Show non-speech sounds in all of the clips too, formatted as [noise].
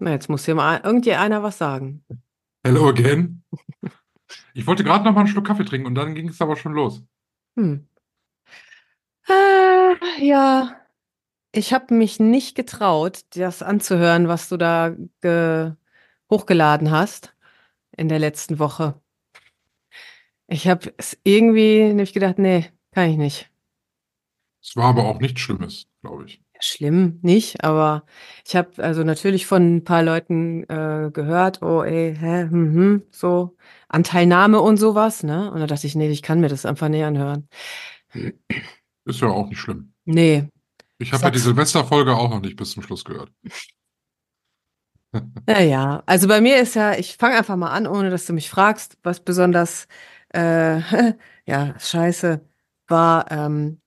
Na, jetzt muss hier mal irgendeiner was sagen. Hello again. Ich wollte gerade noch mal einen Schluck Kaffee trinken und dann ging es aber schon los. Hm. Äh, ja, ich habe mich nicht getraut, das anzuhören, was du da hochgeladen hast in der letzten Woche. Ich habe es irgendwie nicht gedacht, nee, kann ich nicht. Es war aber auch nichts Schlimmes, glaube ich. Schlimm nicht, aber ich habe also natürlich von ein paar Leuten äh, gehört, oh ey, hä, hm, hm, so Anteilnahme und sowas, ne? Und da dachte ich, nee, ich kann mir das einfach näher anhören. Ist ja auch nicht schlimm. Nee. Ich habe ja die Silvesterfolge auch noch nicht bis zum Schluss gehört. [laughs] Naja, also bei mir ist ja, ich fange einfach mal an, ohne dass du mich fragst, was besonders äh, [laughs] ja, scheiße war, ähm,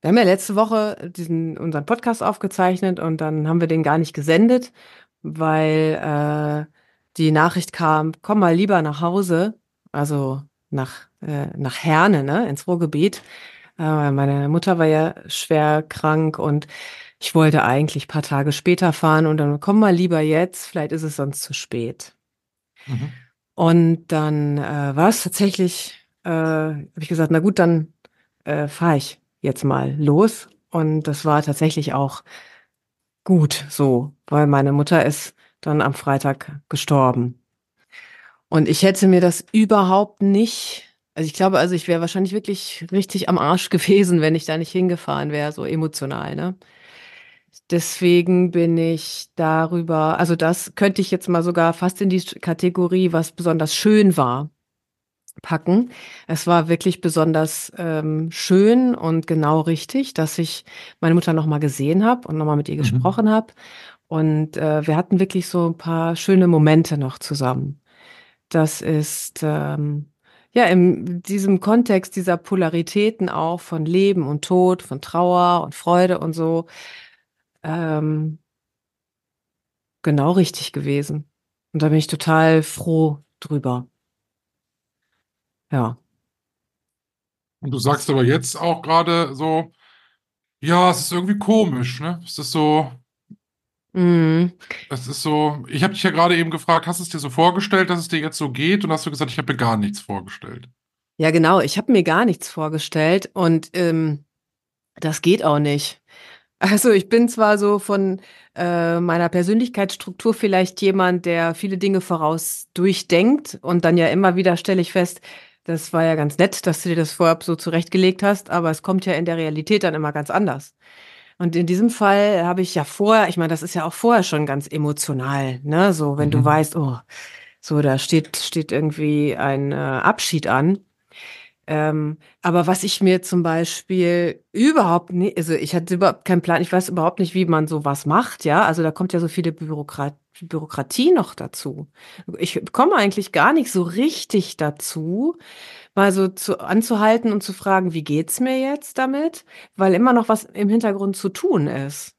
wir haben ja letzte Woche diesen unseren Podcast aufgezeichnet und dann haben wir den gar nicht gesendet, weil äh, die Nachricht kam, komm mal lieber nach Hause, also nach, äh, nach Herne, ne, ins Ruhrgebiet. Äh, meine Mutter war ja schwer krank und ich wollte eigentlich paar Tage später fahren und dann komm mal lieber jetzt, vielleicht ist es sonst zu spät. Mhm. Und dann äh, war es tatsächlich, äh, habe ich gesagt, na gut, dann äh, fahre ich jetzt mal los. Und das war tatsächlich auch gut so, weil meine Mutter ist dann am Freitag gestorben. Und ich hätte mir das überhaupt nicht, also ich glaube, also ich wäre wahrscheinlich wirklich richtig am Arsch [laughs] gewesen, wenn ich da nicht hingefahren wäre, so emotional, ne? Deswegen bin ich darüber, also das könnte ich jetzt mal sogar fast in die Kategorie, was besonders schön war, packen. Es war wirklich besonders ähm, schön und genau richtig, dass ich meine Mutter noch mal gesehen habe und noch mal mit ihr mhm. gesprochen habe. Und äh, wir hatten wirklich so ein paar schöne Momente noch zusammen. Das ist ähm, ja in diesem Kontext dieser Polaritäten auch von Leben und Tod, von Trauer und Freude und so ähm, genau richtig gewesen. Und da bin ich total froh drüber. Ja. Und du sagst aber jetzt auch gerade so, ja, es ist irgendwie komisch, ne? Es ist so, Mhm. es ist so, ich habe dich ja gerade eben gefragt, hast du es dir so vorgestellt, dass es dir jetzt so geht? Und hast du gesagt, ich habe mir gar nichts vorgestellt. Ja, genau, ich habe mir gar nichts vorgestellt und ähm, das geht auch nicht. Also ich bin zwar so von äh, meiner Persönlichkeitsstruktur vielleicht jemand, der viele Dinge voraus durchdenkt und dann ja immer wieder stelle ich fest, das war ja ganz nett, dass du dir das vorab so zurechtgelegt hast, aber es kommt ja in der Realität dann immer ganz anders. Und in diesem Fall habe ich ja vorher, ich meine, das ist ja auch vorher schon ganz emotional, ne? So, wenn mhm. du weißt, oh, so, da steht, steht irgendwie ein äh, Abschied an. Ähm, aber was ich mir zum Beispiel überhaupt nicht, also ich hatte überhaupt keinen Plan, ich weiß überhaupt nicht, wie man sowas macht, ja. Also da kommt ja so viele Bürokrat Bürokratie noch dazu. Ich komme eigentlich gar nicht so richtig dazu, mal so zu, anzuhalten und zu fragen, wie geht's mir jetzt damit? Weil immer noch was im Hintergrund zu tun ist.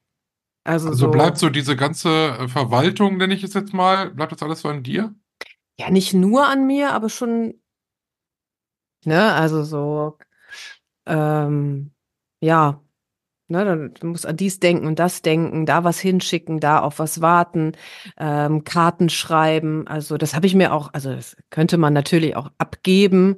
Also, also so, bleibt so diese ganze äh, Verwaltung, nenne ich es jetzt mal, bleibt das alles so an dir? Ja, nicht nur an mir, aber schon Ne, also so, ähm, ja, ne, dann du musst an dies denken und das denken, da was hinschicken, da auf was warten, ähm, Karten schreiben. Also das habe ich mir auch, also das könnte man natürlich auch abgeben,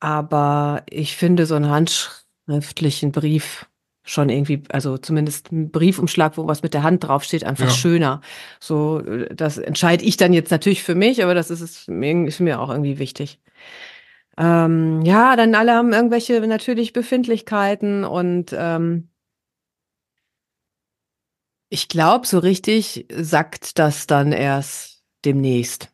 aber ich finde so einen handschriftlichen Brief schon irgendwie, also zumindest ein Briefumschlag, wo was mit der Hand draufsteht, einfach ja. schöner. So, das entscheide ich dann jetzt natürlich für mich, aber das ist, ist mir auch irgendwie wichtig. Ähm, ja, dann alle haben irgendwelche natürlich Befindlichkeiten und ähm, ich glaube, so richtig sackt das dann erst demnächst.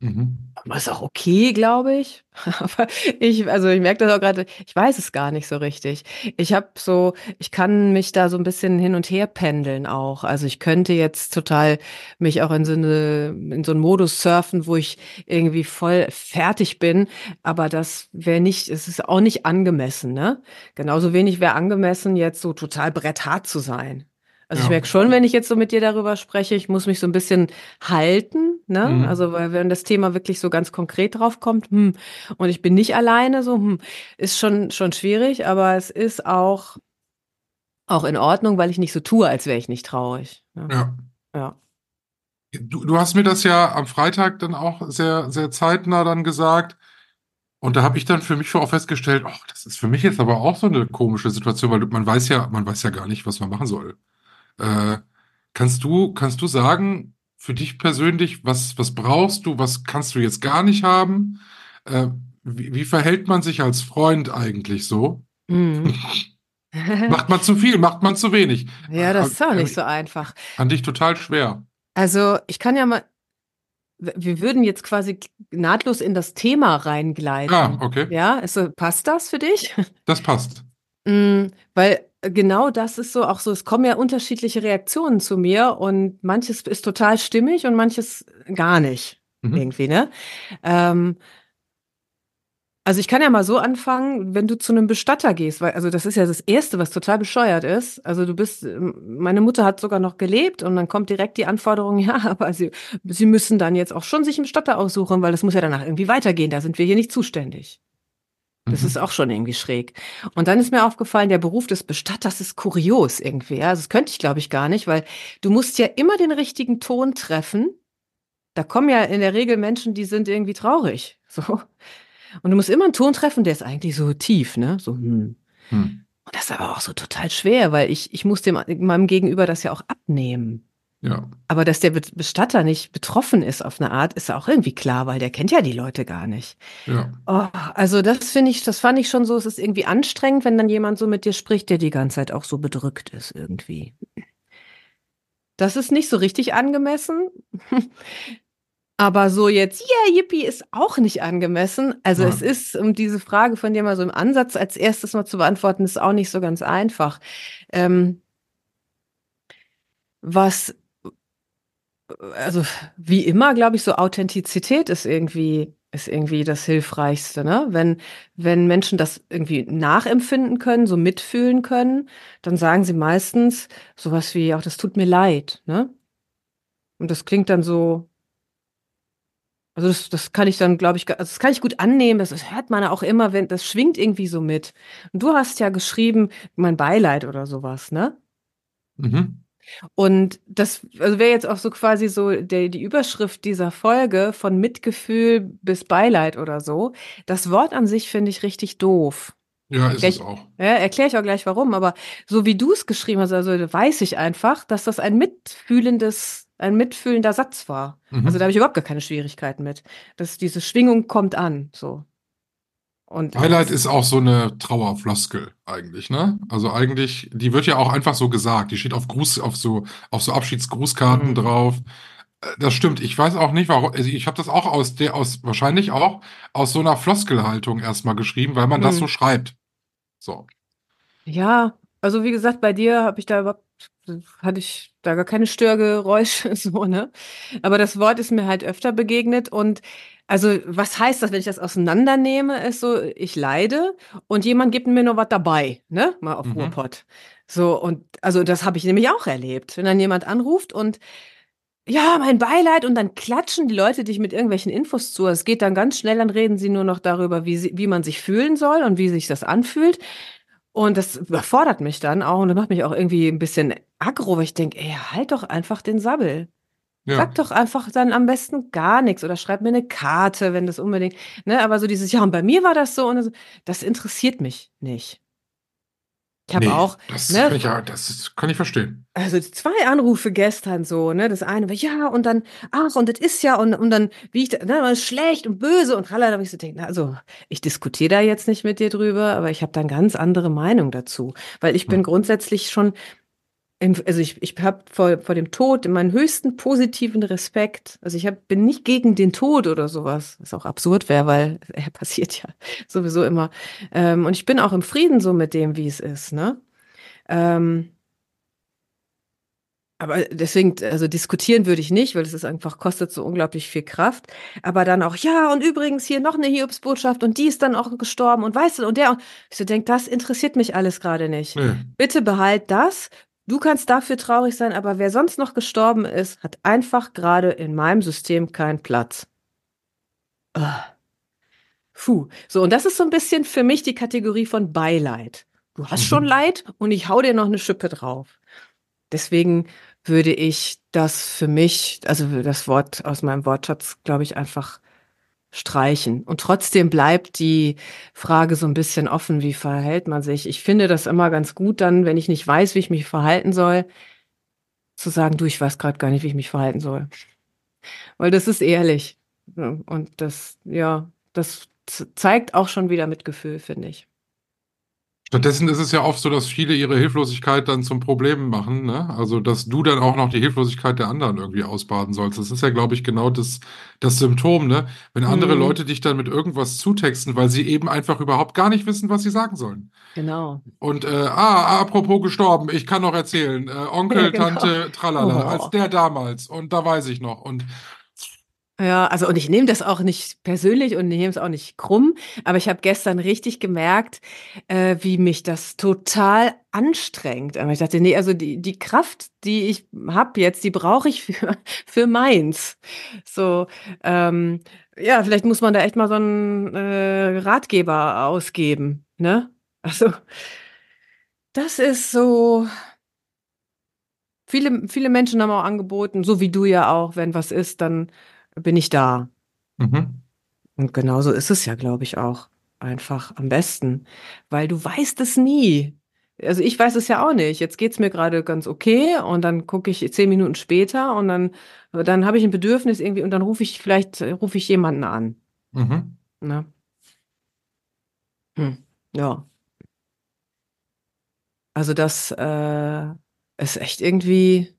Mhm. Aber ist auch okay, glaube ich. [laughs] Aber ich, also ich merke das auch gerade, ich weiß es gar nicht so richtig. Ich habe so, ich kann mich da so ein bisschen hin und her pendeln auch. Also ich könnte jetzt total mich auch in so eine, in so einen Modus surfen, wo ich irgendwie voll fertig bin. Aber das wäre nicht, es ist auch nicht angemessen, ne? Genauso wenig wäre angemessen, jetzt so total bretthart zu sein. Also ich Ja. merke schon, wenn ich jetzt so mit dir darüber spreche, ich muss mich so ein bisschen halten, ne? Mhm. Also weil wenn das Thema wirklich so ganz konkret drauf kommt, hm, und ich bin nicht alleine, so, hm, ist schon schon schwierig, aber es ist auch auch in Ordnung, weil ich nicht so tue, als wäre ich nicht traurig. Ne? Ja. Ja. Du, du hast mir das ja am Freitag dann auch sehr, sehr zeitnah dann gesagt. Und da habe ich dann für mich auch festgestellt, ach, das ist für mich jetzt aber auch so eine komische Situation, weil man weiß ja, man weiß ja gar nicht, was man machen soll. Äh, kannst du, kannst du sagen, für dich persönlich, was, was brauchst du, was kannst du jetzt gar nicht haben? Äh, wie, wie verhält man sich als Freund eigentlich so? Mhm. [laughs] Macht man zu viel, macht man zu wenig? ja, das ist auch Äh, nicht so einfach. Fand ich total schwer. Also ich kann ja mal, wir würden jetzt quasi nahtlos in das Thema reingleiten. Ah, okay, Ja, ist so, passt das für dich? das passt. Mm, weil genau das ist so auch so, es kommen ja unterschiedliche Reaktionen zu mir und manches ist total stimmig und manches gar nicht Mhm. irgendwie, ne? Ähm, also ich kann ja mal so anfangen, wenn du zu einem Bestatter gehst, weil also das ist ja das Erste, was total bescheuert ist. Also du bist, ähm, meine Mutter hat sogar noch gelebt und dann kommt direkt die Anforderung, [laughs] ja, aber sie, sie müssen dann jetzt auch schon sich einen Bestatter aussuchen, weil das muss ja danach irgendwie weitergehen. Da sind wir hier nicht zuständig. Das Mhm. ist auch schon irgendwie schräg. Und dann ist mir aufgefallen, der Beruf des Bestatters ist kurios irgendwie. Ja? Also das könnte ich, glaube ich, gar nicht, weil du musst ja immer den richtigen Ton treffen. Da kommen ja in der Regel Menschen, die sind irgendwie traurig. [laughs] So. Und du musst immer einen Ton treffen, der ist eigentlich so tief, ne? So, hm. Hm. Und das ist aber auch so total schwer, weil ich, ich muss dem, meinem Gegenüber das ja auch abnehmen. Ja. Aber dass der Be- Bestatter nicht betroffen ist auf eine Art, ist ja auch irgendwie klar, weil der kennt ja die Leute gar nicht. Ja. Oh, also das finde ich, das fand ich schon so, es ist irgendwie anstrengend, wenn dann jemand so mit dir spricht, der die ganze Zeit auch so bedrückt ist irgendwie. Das ist nicht so richtig angemessen. [laughs] Aber so jetzt, yeah, yippie, ist auch nicht angemessen. Also Ja. es ist, um diese Frage von dir mal so im Ansatz als erstes mal zu beantworten, ist auch nicht so ganz einfach. Ähm, was, also wie immer, glaube ich, so Authentizität ist irgendwie, ist irgendwie das Hilfreichste, ne? Wenn, wenn Menschen das irgendwie nachempfinden können, so mitfühlen können, dann sagen sie meistens sowas wie, auch das tut mir leid, ne? Und das klingt dann so, also das, das kann ich dann, glaube ich, also das kann ich gut annehmen. Das, das hört man auch immer, wenn das schwingt irgendwie so mit. Und du hast ja geschrieben, mein Beileid oder sowas, ne? Mhm. Und das also wäre jetzt auch so quasi so der, die Überschrift dieser Folge von Mitgefühl bis Beileid oder so. Das Wort an sich finde ich richtig doof. Ja, ist Gleich- es auch. Ja, erkläre ich auch gleich warum, aber so wie du es geschrieben hast, also weiß ich einfach, dass das ein mitfühlendes, ein mitfühlender Satz war. Mhm. Also da habe ich überhaupt gar keine Schwierigkeiten mit. Dass diese Schwingung kommt an, so. Und Highlight ist auch so eine Trauerfloskel eigentlich, ne? Also eigentlich, die wird ja auch einfach so gesagt. Die steht auf Gruß, auf so, auf so Abschiedsgrußkarten Mhm. drauf. Äh, Das stimmt. Ich weiß auch nicht, warum. Also ich habe das auch aus der, aus wahrscheinlich auch aus so einer Floskelhaltung erstmal geschrieben, weil man das Mhm. so schreibt. So. Ja, also wie gesagt, bei dir habe ich da überhaupt, hatte ich da gar keine Störgeräusche, [laughs] so, ne? Aber das Wort ist mir halt öfter begegnet und also was heißt das, wenn ich das auseinandernehme, ist so, ich leide und jemand gibt mir noch was dabei, ne? Mal auf Mhm. Ruhrpott. So, und also das habe ich nämlich auch erlebt. Wenn dann jemand anruft und ja, mein Beileid und dann klatschen die Leute dich mit irgendwelchen Infos zu. Es geht dann ganz schnell, dann reden sie nur noch darüber, wie, sie, wie man sich fühlen soll und wie sich das anfühlt. Und das überfordert mich dann auch und das macht mich auch irgendwie ein bisschen aggro, weil ich denke, ey, halt doch einfach den Sabbel. Ja. Sag doch einfach dann am besten gar nichts oder schreib mir eine Karte, wenn das unbedingt, ne, aber so dieses, ja, und bei mir war das so und so, das interessiert mich nicht. Ich habe Nee, auch, das ne, kann ich ja, das kann ich verstehen. also zwei Anrufe gestern so, ne? Das eine war ja und dann, ach, und das ist ja, und, und dann, wie ich ne, das ist schlecht und böse und tralala, da hab ich so denkt, also ich diskutiere da jetzt nicht mit dir drüber, aber ich habe da eine ganz andere Meinung dazu. Weil ich bin Hm. grundsätzlich schon, also ich, ich habe vor, vor dem Tod meinen höchsten positiven Respekt. Also ich hab, bin nicht gegen den Tod oder sowas, was auch absurd wäre, weil [laughs] er passiert ja [laughs] sowieso immer. Ähm, und ich bin auch im Frieden so mit dem, wie es ist, ne? Ähm, aber deswegen, also diskutieren würde ich nicht, weil es ist einfach, kostet so unglaublich viel Kraft. Aber dann auch, ja, und übrigens hier noch eine Hiobsbotschaft und die ist dann auch gestorben und weißt du, und der, und ich so denke, das interessiert mich alles gerade nicht. Nee. Bitte behalt das. Du kannst dafür traurig sein, aber wer sonst noch gestorben ist, hat einfach gerade in meinem System keinen Platz. Ah. Puh. So, und das ist so ein bisschen für mich die Kategorie von Beileid. Du hast Mhm. schon Leid und ich hau dir noch eine Schippe drauf. Deswegen würde ich das für mich, also das Wort aus meinem Wortschatz, glaube ich, einfach streichen. Und trotzdem bleibt die Frage so ein bisschen offen, wie verhält man sich? Ich finde das immer ganz gut dann, wenn ich nicht weiß, wie ich mich verhalten soll, zu sagen, du, ich weiß gerade gar nicht, wie ich mich verhalten soll. Weil das ist ehrlich. Und das, ja, das zeigt auch schon wieder Mitgefühl, finde ich. Stattdessen ist es ja oft so, dass viele ihre Hilflosigkeit dann zum Problem machen, ne? Also, dass du dann auch noch die Hilflosigkeit der anderen irgendwie ausbaden sollst. Das ist ja, glaube ich, genau das, das Symptom, ne? Wenn andere Mhm. Leute dich dann mit irgendwas zutexten, weil sie eben einfach überhaupt gar nicht wissen, was sie sagen sollen. Genau. Und, äh, ah, apropos gestorben, ich kann noch erzählen, äh, Onkel, Ja, genau. Tante, tralala, Oh. als der damals. Und da weiß ich noch. Und Ja, also und ich nehme das auch nicht persönlich und nehme es auch nicht krumm, aber ich habe gestern richtig gemerkt, äh, wie mich das total anstrengt. Aber ich dachte, nee, also die, die Kraft, die ich habe jetzt, die brauche ich für, [laughs] für meins. So, ähm, ja, vielleicht muss man da echt mal so einen äh, Ratgeber ausgeben, ne? Also, das ist so. Viele, viele Menschen haben auch angeboten, so wie du ja auch, wenn was ist, dann bin ich da. mhm. Und genauso ist es ja, glaube ich, auch einfach am besten, weil du weißt es nie. Also ich weiß es ja auch nicht. Jetzt geht's mir gerade ganz okay und dann gucke ich zehn Minuten später und dann, dann habe ich ein Bedürfnis irgendwie und dann rufe ich vielleicht rufe ich jemanden an. Mhm. Ne? Hm, ja. Also das äh, ist echt irgendwie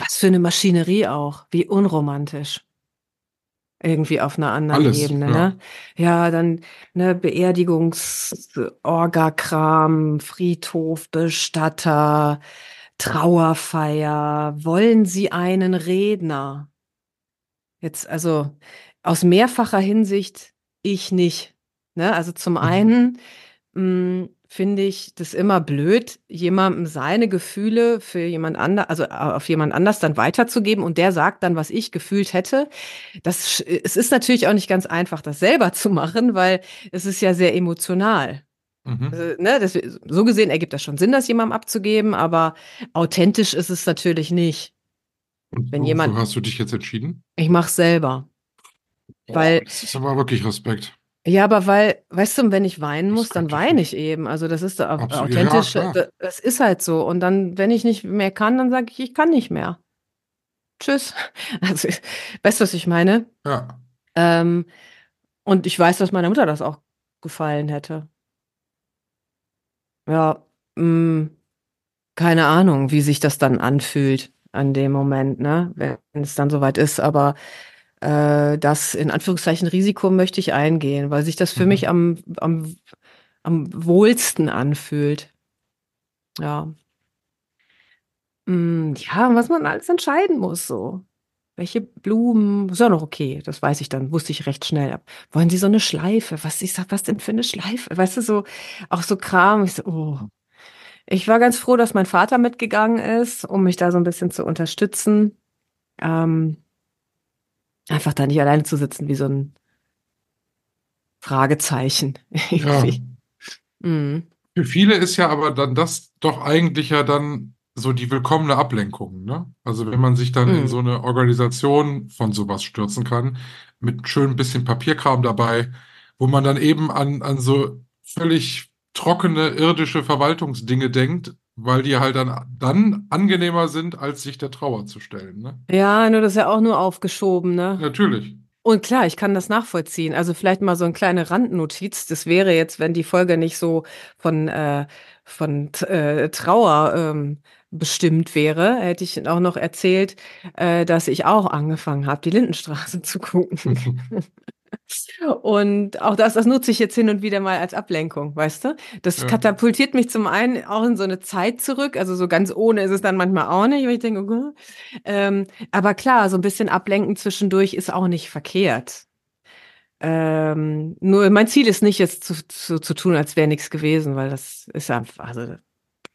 was für eine Maschinerie auch, wie unromantisch. Irgendwie auf einer anderen Alles, Ebene, ja. ne? Ja, dann ne Beerdigungs-Orga-Kram, Friedhof, Bestatter, Trauerfeier. Wollen Sie einen Redner? Jetzt, also aus mehrfacher Hinsicht ich nicht. Ne? Also zum Mhm. einen mh, finde ich das immer blöd, jemandem seine Gefühle für jemand anders, also äh, auf jemand anders dann weiterzugeben und der sagt dann, was ich gefühlt hätte. Das, es ist natürlich auch nicht ganz einfach, das selber zu machen, weil es ist ja sehr emotional. Mhm. Also, ne, das, so gesehen ergibt das schon Sinn, das jemandem abzugeben, aber authentisch ist es natürlich nicht. Und wenn jemand- hast du dich jetzt entschieden? Ich mache selber. Weil- Boah, das ist aber wirklich Respekt. Ja, aber weil, weißt du, wenn ich weinen muss, dann weine ich eben. Also das ist Absolut, ja, authentisch. da- das ist halt so. Und dann, wenn ich nicht mehr kann, dann sage ich, ich kann nicht mehr. Tschüss. [laughs] Also, weißt du, was ich meine? Ja. Ähm, und ich weiß, dass meiner Mutter das auch gefallen hätte. Ja, mh, keine Ahnung, wie sich das dann anfühlt an dem Moment, ne? Wenn es dann soweit ist, aber äh, das in Anführungszeichen Risiko möchte ich eingehen, weil sich das für Mhm. mich am, am, am wohlsten anfühlt. Ja. Mm, ja, was man alles entscheiden muss, so. Welche Blumen, ist ja noch okay, das weiß ich dann, wusste ich recht schnell. Wollen Sie so eine Schleife? Was, ich sag, was denn für eine Schleife? Weißt du, so, auch so Kram. Ich so, oh. Ich war ganz froh, dass mein Vater mitgegangen ist, um mich da so ein bisschen zu unterstützen. Ähm, einfach da nicht alleine zu sitzen, wie so ein Fragezeichen. [laughs] Ja. Mhm. Für viele ist ja aber dann das doch eigentlich ja dann so die willkommene Ablenkung, ne? Also wenn man sich dann in Mhm. so eine Organisation von sowas stürzen kann, mit schön bisschen Papierkram dabei, wo man dann eben an, an so völlig trockene irdische Verwaltungsdinge denkt, weil die halt dann, dann angenehmer sind, als sich der Trauer zu stellen, ne? Ja, nur das ist ja auch nur aufgeschoben, ne? Natürlich. Und klar, ich kann das nachvollziehen. Also vielleicht mal so eine kleine Randnotiz. Das wäre jetzt, wenn die Folge nicht so von, äh, von äh, Trauer ähm, bestimmt wäre, hätte ich auch noch erzählt, äh, dass ich auch angefangen habe, die Lindenstraße [laughs] zu gucken. [laughs] Und auch das, das nutze ich jetzt hin und wieder mal als Ablenkung, weißt du? Das Ja. katapultiert mich zum einen auch in so eine Zeit zurück, also so ganz ohne ist es dann manchmal auch nicht, weil ich denke, Gott. ähm, aber klar, so ein bisschen ablenken zwischendurch ist auch nicht verkehrt. Ähm, nur mein Ziel ist nicht jetzt zu, zu, zu tun, als wäre nichts gewesen, weil das ist einfach, also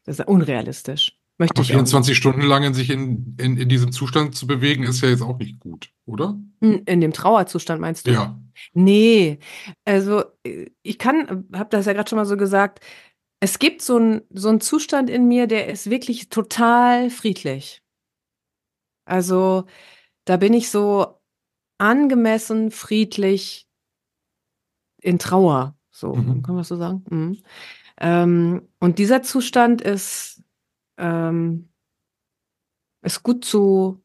das ist unrealistisch. Möchte ich auch nicht. 24 Stunden lang in sich in, in, in diesem Zustand zu bewegen, ist ja jetzt auch nicht gut, oder? Hm, In dem Trauerzustand meinst du? Ja. Nee, also äh, ich kann, habe das ja gerade schon mal so gesagt, es gibt so einen so einen Zustand in mir, der ist wirklich total friedlich. Also da bin ich so angemessen friedlich in Trauer, so Mhm. kann man so sagen. Mhm. Ähm, und dieser Zustand ist ähm, ist gut zu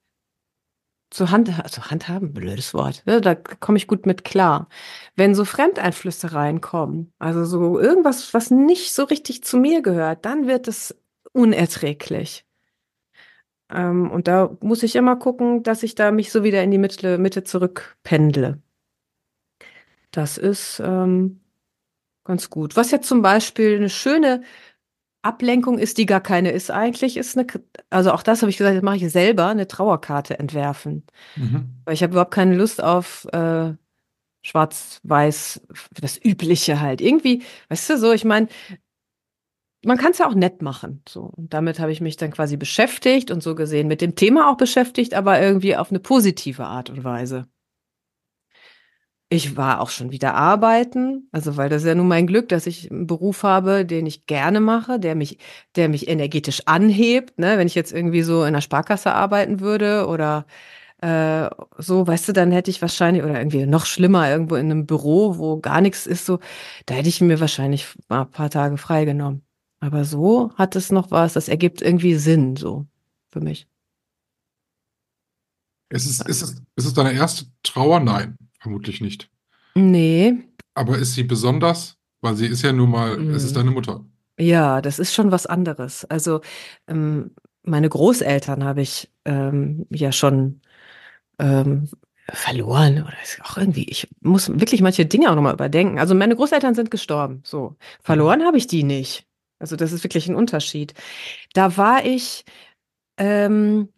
zu Hand, also handhaben, blödes Wort. Ne? Da komme ich gut mit klar. Wenn so Fremdeinflüsse reinkommen, also so irgendwas, was nicht so richtig zu mir gehört, dann wird es unerträglich. Ähm, und da muss ich immer gucken, dass ich da mich so wieder in die Mitte, Mitte zurückpendle. Das ist ähm, ganz gut. Was ja zum Beispiel eine schöne Ablenkung ist, die gar keine ist eigentlich, ist eine, also auch das habe ich gesagt, das mache ich selber, eine Trauerkarte entwerfen. Mhm. Weil ich habe überhaupt keine Lust auf äh, Schwarz-Weiß, das Übliche halt. Irgendwie, weißt du, so, ich meine, man kann es ja auch nett machen. So. Und damit habe ich mich dann quasi beschäftigt und so gesehen mit dem Thema auch beschäftigt, aber irgendwie auf eine positive Art und Weise. Ich war auch schon wieder arbeiten, also weil das ist ja nun mein Glück, dass ich einen Beruf habe, den ich gerne mache, der mich, der mich energetisch anhebt. Ne? Wenn ich jetzt irgendwie so in der Sparkasse arbeiten würde oder äh, so, weißt du, dann hätte ich wahrscheinlich, oder irgendwie noch schlimmer, irgendwo in einem Büro, wo gar nichts ist, so, da hätte ich mir wahrscheinlich mal ein paar Tage freigenommen. Aber so hat es noch was, das ergibt irgendwie Sinn, so für mich. Ist es, ist es, ist es deine erste Trauer? Nein, vermutlich nicht. Nee, Aber ist sie besonders? Weil sie ist ja nun mal, es ist Mhm. deine Mutter. Ja, das ist schon was anderes. Also ähm, meine Großeltern habe ich ähm, ja schon ähm, verloren oder ist auch irgendwie, ich muss wirklich manche Dinge auch nochmal überdenken. Also meine Großeltern sind gestorben, so. Verloren habe ich die nicht. Also das ist wirklich ein Unterschied. Da war ich, ähm,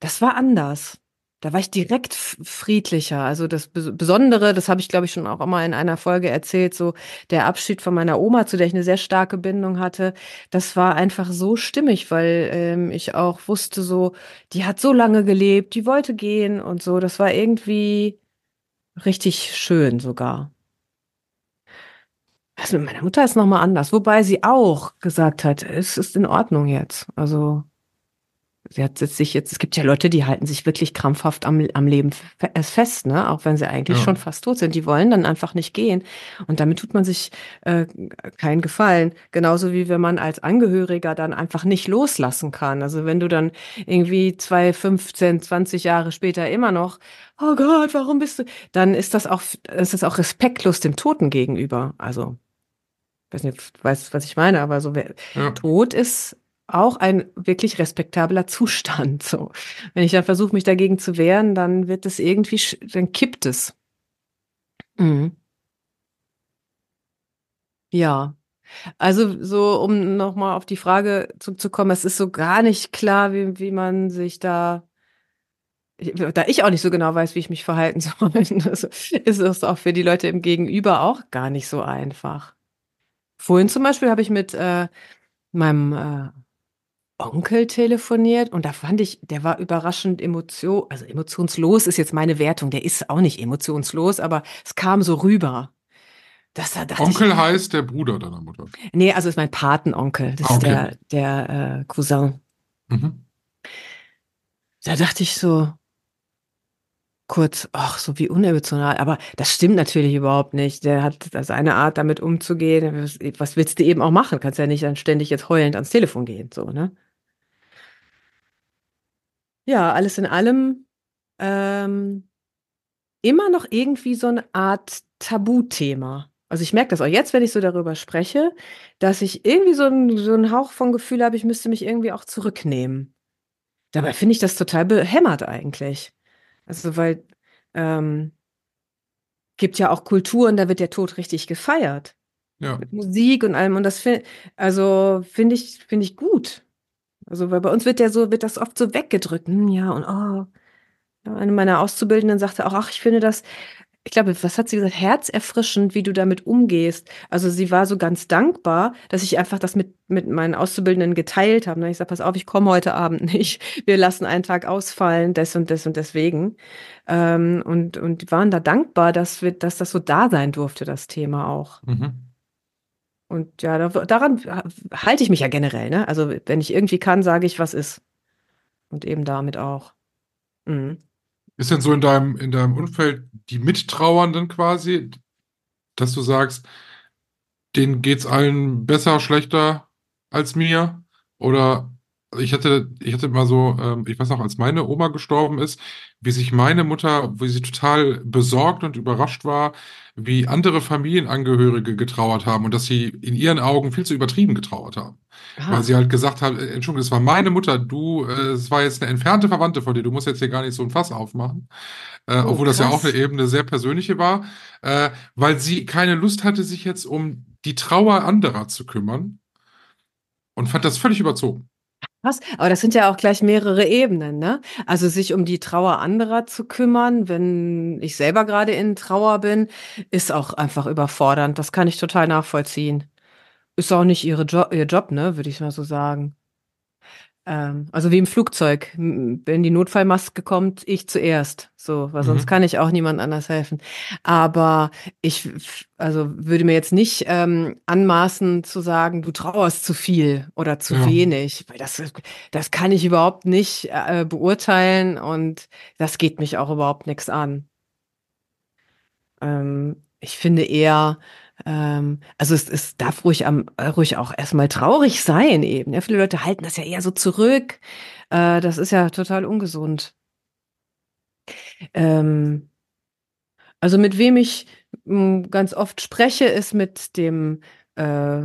das war anders. Da war ich direkt friedlicher. Also das Bes- Besondere, das habe ich, glaube ich, schon auch immer in einer Folge erzählt, so der Abschied von meiner Oma, zu der ich eine sehr starke Bindung hatte, das war einfach so stimmig, weil ähm, ich auch wusste, so, die hat so lange gelebt, die wollte gehen und so. Das war irgendwie richtig schön sogar. Das mit meiner Mutter ist nochmal anders, wobei sie auch gesagt hat, es ist in Ordnung jetzt. Also sie hat sich jetzt, es gibt ja Leute, die halten sich wirklich krampfhaft am, am Leben fe- fest, ne? Auch wenn sie eigentlich Ja. schon fast tot sind. Die wollen dann einfach nicht gehen. Und damit tut man sich äh, keinen Gefallen. Genauso wie wenn man als Angehöriger dann einfach nicht loslassen kann. Also wenn du dann irgendwie zwei, 15, 20 Jahre später immer noch, oh Gott, warum bist du, dann ist das auch, ist das auch respektlos dem Toten gegenüber. Also, ich weiß nicht, weißt, was ich meine, aber so, wer, Ja. Tod ist auch ein wirklich respektabler Zustand. So, wenn ich dann versuche, mich dagegen zu wehren, dann wird es irgendwie, dann kippt es. Mhm. Ja, also so, um nochmal auf die Frage zurückzukommen, es ist so gar nicht klar, wie, wie man sich da, da ich auch nicht so genau weiß, wie ich mich verhalten [laughs] soll, ist es auch für die Leute im Gegenüber auch gar nicht so einfach. Vorhin zum Beispiel habe ich mit äh, meinem äh, Onkel telefoniert und da fand ich, der war überraschend emotion, also emotionslos ist jetzt meine Wertung, der ist auch nicht emotionslos, aber es kam so rüber. Das da Onkel ich, heißt der Bruder deiner Mutter. nee, also ist mein Patenonkel, das Ah, ist okay. der, der äh, Cousin. Mhm. Da dachte ich so kurz, ach, so wie unemotional, aber das stimmt natürlich überhaupt nicht. Der hat seine Art, damit umzugehen. Was, was willst du eben auch machen? Kannst ja nicht dann ständig jetzt heulend ans Telefon gehen, so, ne? Ja, alles in allem, ähm, immer noch irgendwie so eine Art Tabuthema. Also ich merke das auch jetzt, wenn ich so darüber spreche, dass ich irgendwie so einen so einen Hauch von Gefühl habe, ich müsste mich irgendwie auch zurücknehmen. Dabei finde ich das total behämmert eigentlich. Also weil ähm, gibt ja auch Kulturen, da wird der Tod richtig gefeiert. Ja. Mit Musik und allem. Und das finde also finde ich, finde ich gut. Also, weil bei uns wird ja so, wird das oft so weggedrückt. Hm, ja, und oh. Ja, eine meiner Auszubildenden sagte auch, ach, ich finde das, ich glaube, was hat sie gesagt, herzerfrischend, wie du damit umgehst. Also sie war so ganz dankbar, dass ich einfach das mit, mit meinen Auszubildenden geteilt habe. Ich sage, pass auf, ich komme heute Abend nicht. Wir lassen einen Tag ausfallen, des und des und deswegen. Ähm, und, und waren da dankbar, dass, wir, dass das so da sein durfte, das Thema auch. Mhm. Und ja, da, daran halte ich mich ja generell. Ne? Also wenn ich irgendwie kann, sage ich, was ist. Und eben damit auch. Mhm. Ist denn so in deinem, in deinem Umfeld die Mittrauernden quasi, dass du sagst, denen geht's allen besser, schlechter als mir? Oder ich hatte, ich hatte mal so, ähm, ich weiß noch, als meine Oma gestorben ist, wie sich meine Mutter, wie sie total besorgt und überrascht war, wie andere Familienangehörige getrauert haben und dass sie in ihren Augen viel zu übertrieben getrauert haben. Ah. Weil sie halt gesagt hat, äh, Entschuldigung, das war meine Mutter, du, äh, es war jetzt eine entfernte Verwandte von dir, du musst jetzt hier gar nicht so ein Fass aufmachen. Äh, Oh, obwohl das ja auch krass. eine Ebene sehr persönliche war, äh, weil sie keine Lust hatte, sich jetzt um die Trauer anderer zu kümmern und fand das völlig überzogen. Krass, aber das sind ja auch gleich mehrere Ebenen, ne? Also sich um die Trauer anderer zu kümmern, wenn ich selber gerade in Trauer bin, ist auch einfach überfordernd. Das kann ich total nachvollziehen. Ist auch nicht ihre jo ihr Job, ne, würde ich mal so sagen. Ähm, also wie im Flugzeug. Wenn die Notfallmaske kommt, ich zuerst. So, weil sonst Mhm. kann ich auch niemand anders helfen. Aber ich, also würde mir jetzt nicht ähm, anmaßen zu sagen, du trauerst zu viel oder zu Ja. wenig, weil das, das kann ich überhaupt nicht äh, beurteilen und das geht mich auch überhaupt nichts an. Ähm, ich finde eher, ähm, also es, es darf ruhig, am, äh, ruhig auch erstmal traurig sein eben. Ja, viele Leute halten das ja eher so zurück. Äh, das ist ja total ungesund. Ähm, also mit wem ich mh, ganz oft spreche, ist mit dem, äh,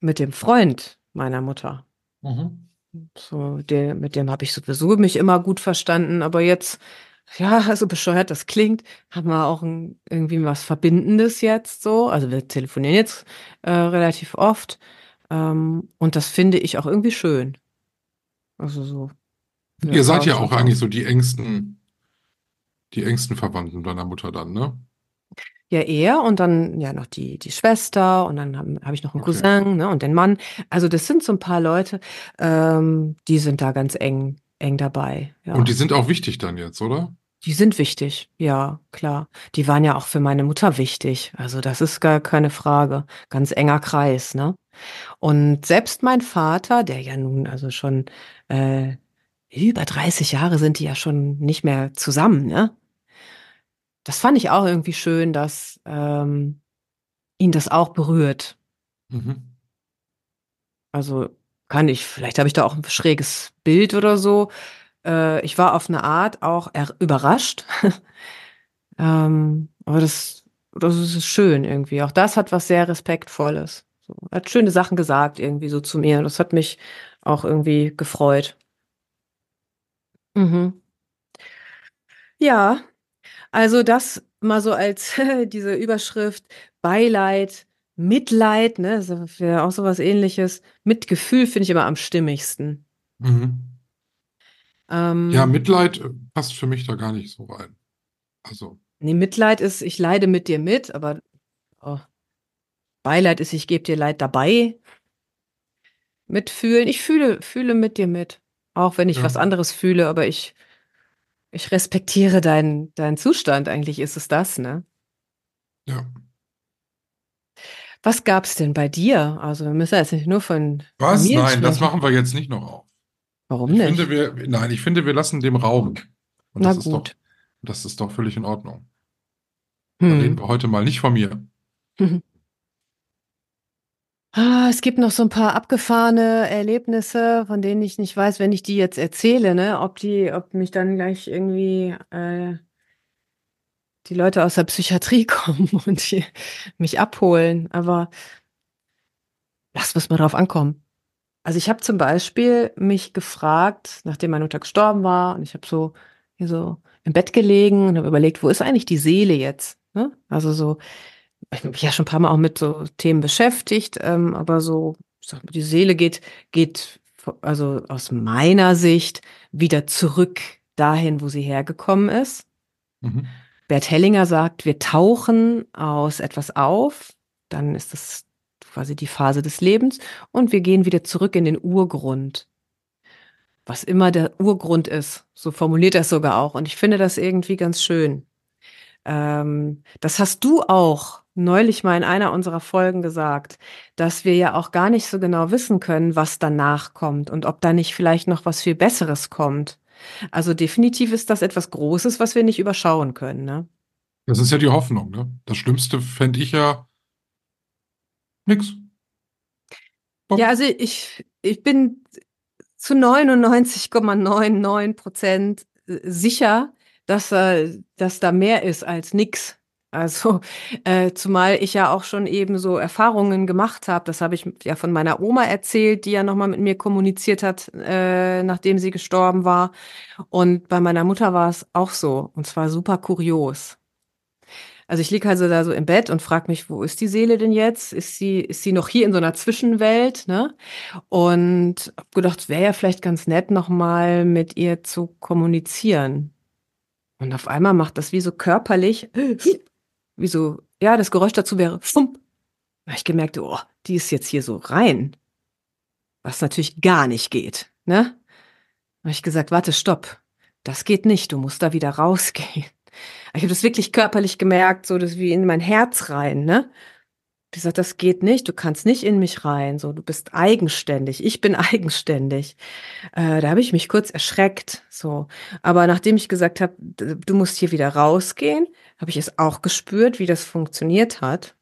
mit dem Freund meiner Mutter. Mhm. So, der, mit dem habe ich sowieso mich immer gut verstanden, aber jetzt, ja, so bescheuert das klingt, haben wir auch ein, irgendwie was Verbindendes jetzt so. Also wir telefonieren jetzt äh, relativ oft ähm, und das finde ich auch irgendwie schön. Also so. Ihr seid ja auch eigentlich so die engsten, die engsten Verwandten deiner Mutter dann, ne? Ja, er und dann ja noch die, die Schwester und dann habe hab ich noch einen Okay. Cousin, ne, und den Mann. Also das sind so ein paar Leute, ähm, die sind da ganz eng, eng dabei. Ja. Und die sind auch wichtig dann jetzt, oder? Die sind wichtig, ja, klar. Die waren ja auch für meine Mutter wichtig. Also das ist gar keine Frage. Ganz enger Kreis, ne? Und selbst mein Vater, der ja nun also schon äh, über 30 Jahre sind die ja schon nicht mehr zusammen, ne? Das fand ich auch irgendwie schön, dass ähm, ihn das auch berührt. Mhm. Also kann ich, vielleicht habe ich da auch ein schräges Bild oder so. Äh, ich war auf eine Art auch er überrascht. [laughs] ähm, aber das, das ist schön irgendwie. Auch das hat was sehr Respektvolles. So, hat schöne Sachen gesagt irgendwie so zu mir. Das hat mich auch irgendwie gefreut. Mhm. Ja, also das mal so als [laughs] diese Überschrift Beileid, Mitleid, ne, das wäre auch so was Ähnliches. Mitgefühl finde ich immer am stimmigsten. Mhm. Ähm, Ja, Mitleid äh, passt für mich da gar nicht so rein. Also, nee, Mitleid ist, ich leide mit dir mit, aber oh, Beileid ist, ich gebe dir Leid dabei. Mitfühlen, ich fühle, fühle mit dir mit. Auch wenn ich Ja. was anderes fühle, aber ich, ich respektiere deinen, deinen Zustand. Eigentlich ist es das, ne? ja. Was gab's denn bei dir? Also wir müssen jetzt nicht nur von Was? Nein, das sprechen. machen wir jetzt nicht noch auf. Warum Ich nicht? finde, wir, nein, ich finde, wir lassen dem Raum. Und Na das ist doch, gut. das ist doch völlig in Ordnung. Da reden Hm. wir heute mal nicht von mir. [laughs] Ah, es gibt noch so ein paar abgefahrene Erlebnisse, von denen ich nicht weiß, wenn ich die jetzt erzähle, ne, ob die, ob mich dann gleich irgendwie äh, die Leute aus der Psychiatrie [laughs] kommen und die mich abholen. Aber lass es mal drauf ankommen. Also ich habe zum Beispiel mich gefragt, nachdem meine Mutter gestorben war, und ich habe so hier so im Bett gelegen und habe überlegt, wo ist eigentlich die Seele jetzt? Ne? Also so, ich habe mich ja schon ein paar Mal auch mit so Themen beschäftigt, ähm, aber so, mal, die Seele geht, geht also aus meiner Sicht wieder zurück dahin, wo sie hergekommen ist. Mhm. Bert Hellinger sagt, wir tauchen aus etwas auf, dann ist das quasi die Phase des Lebens und wir gehen wieder zurück in den Urgrund. Was immer der Urgrund ist, so formuliert er es sogar auch. Und ich finde das irgendwie ganz schön. Ähm, das hast du auch neulich mal in einer unserer Folgen gesagt, dass wir ja auch gar nicht so genau wissen können, was danach kommt und ob da nicht vielleicht noch was viel Besseres kommt. Also definitiv ist das etwas Großes, was wir nicht überschauen können. Ne? Das ist ja die Hoffnung. Ne? Das Schlimmste fände ich ja nix. Bob. Ja, also ich, ich bin zu 99,99 Prozent äh, sicher, dass, äh, dass da mehr ist als nix. Also, [laughs] äh, zumal ich ja auch schon eben so Erfahrungen gemacht habe. Das habe ich ja von meiner Oma erzählt, die ja nochmal mit mir kommuniziert hat, äh, nachdem sie gestorben war. Und bei meiner Mutter war es auch so. Und zwar super kurios. Also ich liege also da so im Bett und frage mich, wo ist die Seele denn jetzt? Ist sie, ist sie noch hier in so einer Zwischenwelt? Ne? Und habe gedacht, es wäre ja vielleicht ganz nett, nochmal mit ihr zu kommunizieren. Und auf einmal macht das wie so körperlich wie so, ja, das Geräusch dazu wäre, fump. Da ich gemerkt, oh, die ist jetzt hier so rein. Was natürlich gar nicht geht, ne? Da ich gesagt, warte, stopp. Das geht nicht, du musst da wieder rausgehen. Ich habe das wirklich körperlich gemerkt, so das wie in mein Herz rein, ne? Ich gesagt, das geht nicht, du kannst nicht in mich rein, so du bist eigenständig, ich bin [laughs] eigenständig. Äh, da habe ich mich kurz erschreckt, so. Aber nachdem ich gesagt habe, du musst hier wieder rausgehen, habe ich es auch gespürt, wie das funktioniert hat.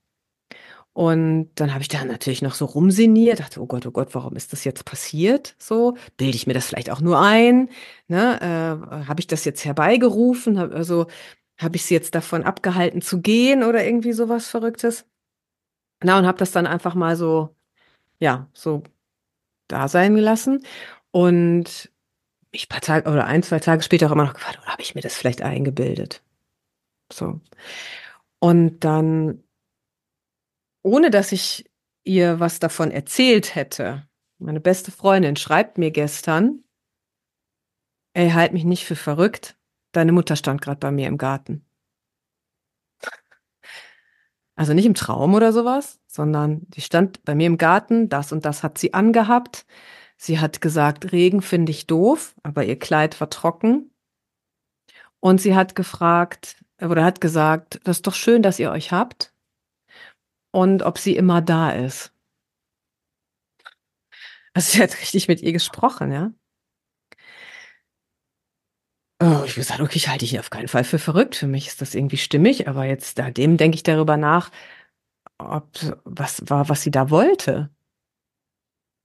Und dann habe ich da natürlich noch so rumsiniert, dachte, oh Gott, oh Gott, warum ist das jetzt passiert? So, bilde ich mir das vielleicht auch nur ein? Ne? Äh, habe ich das jetzt herbeigerufen? Hab, also habe ich sie jetzt davon abgehalten zu gehen oder irgendwie sowas Verrücktes? Na, und habe das dann einfach mal so, ja, so da sein gelassen. Und ich paar Tage oder ein, zwei Tage später auch immer noch gefragt, oder habe ich mir das vielleicht eingebildet? So. Und dann, ohne dass ich ihr was davon erzählt hätte, meine beste Freundin schreibt mir gestern, ey, halt mich nicht für verrückt, deine Mutter stand gerade bei mir im Garten. Also nicht im Traum oder sowas, sondern die stand bei mir im Garten, das und das hat sie angehabt. Sie hat gesagt, Regen finde ich doof, aber ihr Kleid war trocken. Und sie hat gefragt, oder hat gesagt, das ist doch schön, dass ihr euch habt und ob sie immer da ist. Also sie hat [laughs] richtig mit ihr gesprochen, ja. Oh, ich gesagt, okay, ich halte dich auf keinen Fall für verrückt. Für mich ist das irgendwie stimmig, aber jetzt dem denke ich darüber nach, ob was war, was sie da wollte.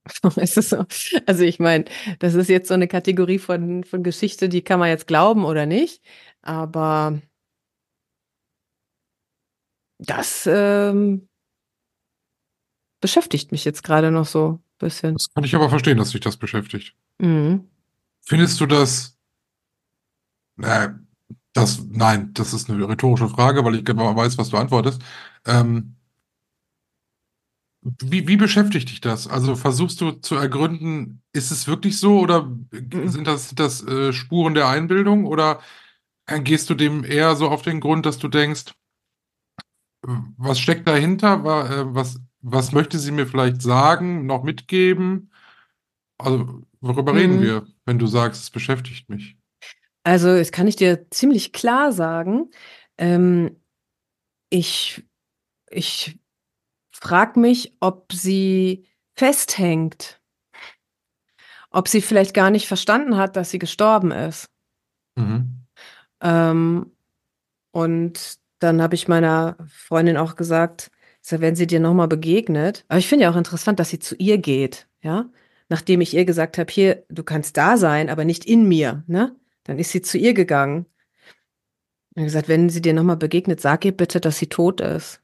[laughs] so? Also ich meine, das ist jetzt so eine Kategorie von, von Geschichte, die kann man jetzt glauben oder nicht. Aber das ähm, beschäftigt mich jetzt gerade noch so ein bisschen. Das kann ich aber verstehen, dass sich das beschäftigt. Mhm. Findest du das, äh, das, nein, das ist eine rhetorische Frage, weil ich genau weiß, was du antwortest. Ähm, wie, wie beschäftigt dich das? Also versuchst du zu ergründen, ist es wirklich so oder mhm. sind das, sind das äh, Spuren der Einbildung oder äh, gehst du dem eher so auf den Grund, dass du denkst, was steckt dahinter? Äh, was, was möchte sie mir vielleicht sagen, noch mitgeben? Also, worüber mhm. reden wir, wenn du sagst, es beschäftigt mich? Also, das kann ich dir ziemlich klar sagen. Ähm, ich, ich frage mich, ob sie festhängt. Ob sie vielleicht gar nicht verstanden hat, dass sie gestorben ist. Mhm. Ähm, und dann habe ich meiner Freundin auch gesagt, wenn sie dir nochmal begegnet. Aber ich finde ja auch interessant, dass sie zu ihr geht, ja. Nachdem ich ihr gesagt habe, hier, du kannst da sein, aber nicht in mir, ne? Dann ist sie zu ihr gegangen. Er hat gesagt, wenn sie dir nochmal begegnet, sag ihr bitte, dass sie tot ist.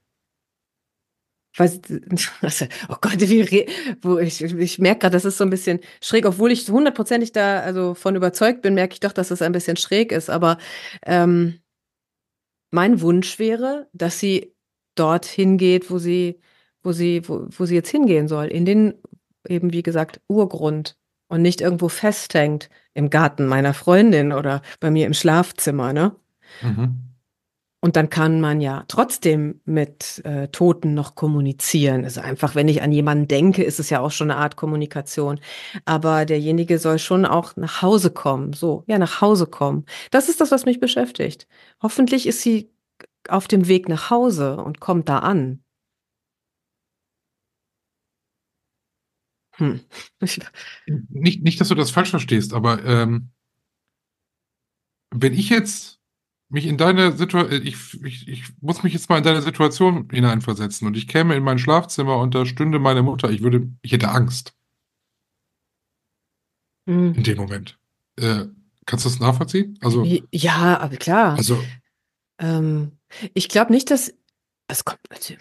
Weiß, [laughs] oh Gott, wie, wo ich, ich merke gerade, das ist so ein bisschen schräg, obwohl ich hundertprozentig da also von überzeugt bin, merke ich doch, dass es ein bisschen schräg ist. Aber ähm, mein Wunsch wäre, dass sie dorthin geht, wo sie, wo sie, wo, wo sie jetzt hingehen soll, in den eben wie gesagt Urgrund und nicht irgendwo festhängt im Garten meiner Freundin oder bei mir im Schlafzimmer, ne? Mhm. Und dann kann man ja trotzdem mit äh, Toten noch kommunizieren. Also einfach, wenn ich an jemanden denke, ist es ja auch schon eine Art Kommunikation. Aber derjenige soll schon auch nach Hause kommen. So, ja, nach Hause kommen. Das ist das, was mich beschäftigt. Hoffentlich ist sie auf dem Weg nach Hause und kommt da an. Hm. Nicht, nicht, dass du das falsch verstehst, aber ähm, wenn ich jetzt mich in deine Situation, ich, ich, ich muss mich jetzt mal in deine Situation hineinversetzen und ich käme in mein Schlafzimmer und da stünde meine Mutter, ich würde, ich hätte Angst. Hm. In dem Moment. Äh, kannst du das nachvollziehen? Also, ja, aber klar. also, ähm, ich glaube nicht, dass es kommt. Also,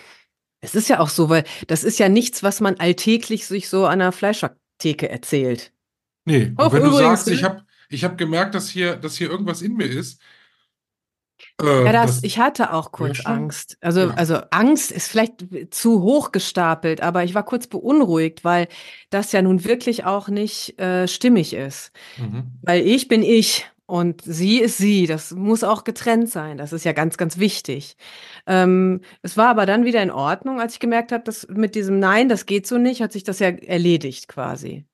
es ist ja auch so, weil das ist ja nichts, was man alltäglich sich so an der Fleischtheke erzählt. nee. Und Auch wenn du übrigens, sagst, ich ne? habe ich hab gemerkt, dass hier, dass hier irgendwas in mir ist, äh, Ja, das, das, ich hatte auch kurz. Angst. Also, Ja. also Angst ist vielleicht zu hoch gestapelt, aber ich war kurz beunruhigt, weil das ja nun wirklich auch nicht äh, stimmig ist. mhm. Weil ich bin ich und sie ist sie. Das muss auch getrennt sein. Das ist ja ganz, ganz wichtig. Ähm, es war aber dann wieder in Ordnung, als ich gemerkt habe, dass mit diesem Nein, das geht so nicht, hat sich das ja erledigt quasi.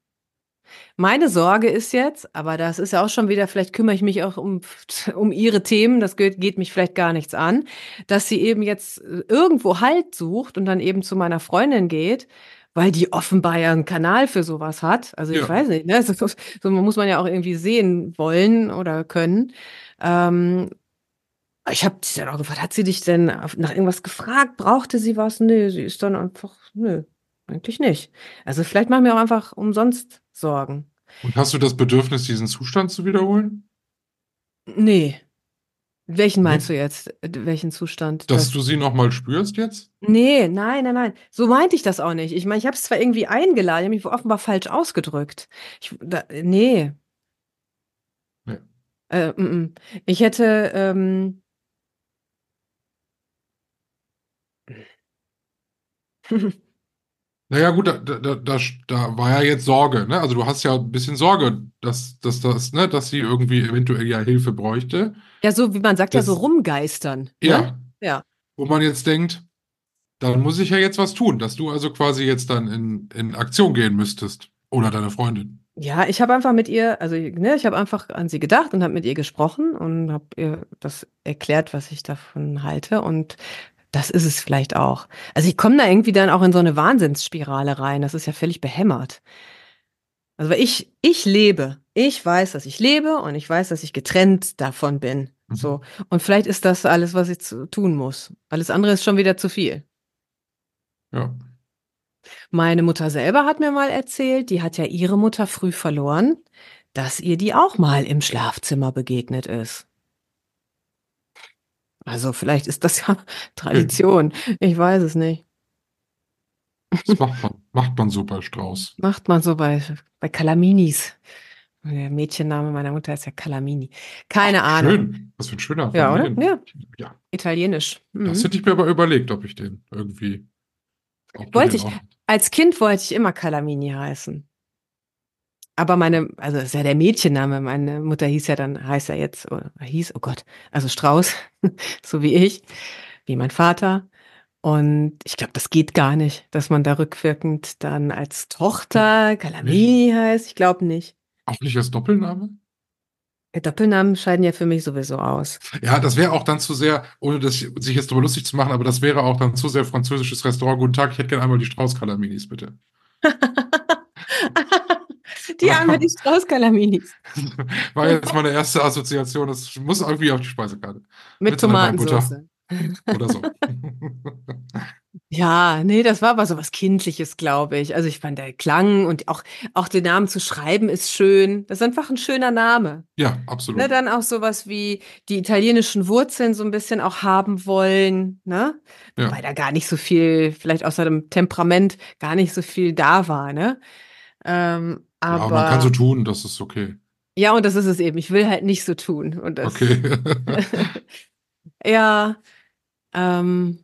Meine Sorge ist jetzt, aber das ist ja auch schon wieder, vielleicht kümmere ich mich auch um, [laughs] um ihre Themen, das geht, geht mich vielleicht gar nichts an, dass sie eben jetzt äh, irgendwo Halt sucht und dann eben zu meiner Freundin geht, weil die offenbar ja einen Kanal für sowas hat. Also ich Ja. weiß nicht, ne? [laughs] So, so muss man ja auch irgendwie sehen wollen oder können. Ähm, ich habe sie dann auch gefragt, hat sie dich denn nach irgendwas gefragt? Brauchte sie was? Nö, sie ist dann einfach, nö, eigentlich nicht. Also vielleicht machen wir auch einfach umsonst Sorgen. Und hast du das Bedürfnis, diesen Zustand zu wiederholen? Nee. Welchen meinst du jetzt? Welchen Zustand? Dass Das- du sie nochmal spürst jetzt? Nee, nein, nein, nein. So meinte ich das auch nicht. Ich meine, ich habe es zwar irgendwie eingeladen, ich habe mich offenbar falsch ausgedrückt. Ich, da, nee. Nee. Äh, mm, mm. Ich hätte, ähm, [laughs] Naja, gut, da, da, da, da, war ja jetzt Sorge, ne? Also du hast ja ein bisschen Sorge, dass, dass das, ne, dass sie irgendwie eventuell ja Hilfe bräuchte. ja, so wie man sagt, ja, so Das- rumgeistern. Ne? Ja. Ja. Wo man jetzt denkt, dann muss ich ja jetzt was tun, dass du also quasi jetzt dann in, in Aktion gehen müsstest. Oder deine Freundin. Ja, ich habe einfach mit ihr, also ne, ich habe einfach an sie gedacht und habe mit ihr gesprochen und habe ihr das erklärt, was ich davon halte. Und das ist es vielleicht auch. Also ich komme da irgendwie dann auch in so eine Wahnsinnsspirale rein. Das ist ja völlig behämmert. Also weil ich, ich lebe. Ich weiß, dass ich lebe und ich weiß, dass ich getrennt davon bin. Mhm. So. Und vielleicht ist das alles, was ich zu, tun muss. Alles andere ist schon wieder zu viel. Ja. Meine Mutter selber hat mir mal erzählt, die hat ja ihre Mutter früh verloren, dass ihr die auch mal im Schlafzimmer begegnet ist. Also vielleicht ist das ja [laughs] Tradition. Ich weiß es nicht. Das macht man, macht man so bei Strauß. Macht man so bei, bei Calaminis. Der Mädchenname meiner Mutter ist ja Calamini. Keine Ahnung. Schön. Was für ein schöner Ja, oder? Familien- Ja. Italienisch. Mhm. Das hätte ich mir aber überlegt, ob ich den irgendwie. Wollte ich. Als Kind wollte ich immer Calamini heißen. Aber meine, also das ist ja der Mädchenname. Meine Mutter hieß ja dann, heißt ja jetzt, oder hieß, oh Gott, also Strauß, [laughs] so wie ich, wie mein Vater. Und ich glaube, das geht gar nicht, dass man da rückwirkend dann als Tochter Calamini heißt. Ich glaube nicht. Auch nicht als Doppelname? Doppelnamen scheiden ja für mich sowieso aus. Ja, das wäre auch dann zu sehr, ohne das, sich jetzt darüber lustig zu machen, aber das wäre auch dann zu sehr französisches Restaurant. Guten Tag, ich hätte gerne einmal die Strauß-Calaminis, bitte. [laughs] die arme, die Strauß-Calaminis. [laughs] War jetzt meine erste Assoziation. Das muss irgendwie auf die Speisekarte. Mit Mit. Tomatensauce. Oder so. [laughs] Ja, nee, das war aber so was Kindliches, glaube ich. Also ich fand der Klang und auch, auch den Namen zu schreiben ist schön. Das ist einfach ein schöner Name. Ja, Ne, absolut. dann auch sowas wie die italienischen Wurzeln so ein bisschen auch haben wollen, ne? Ja. Wobei da gar nicht so viel, vielleicht außer dem Temperament, gar nicht so viel da war, ne? Ähm, Ja, aber man kann so tun, das ist okay. ja, und das ist es eben. Ich will halt nicht so tun. Und das, Okay. [laughs] ja, ähm,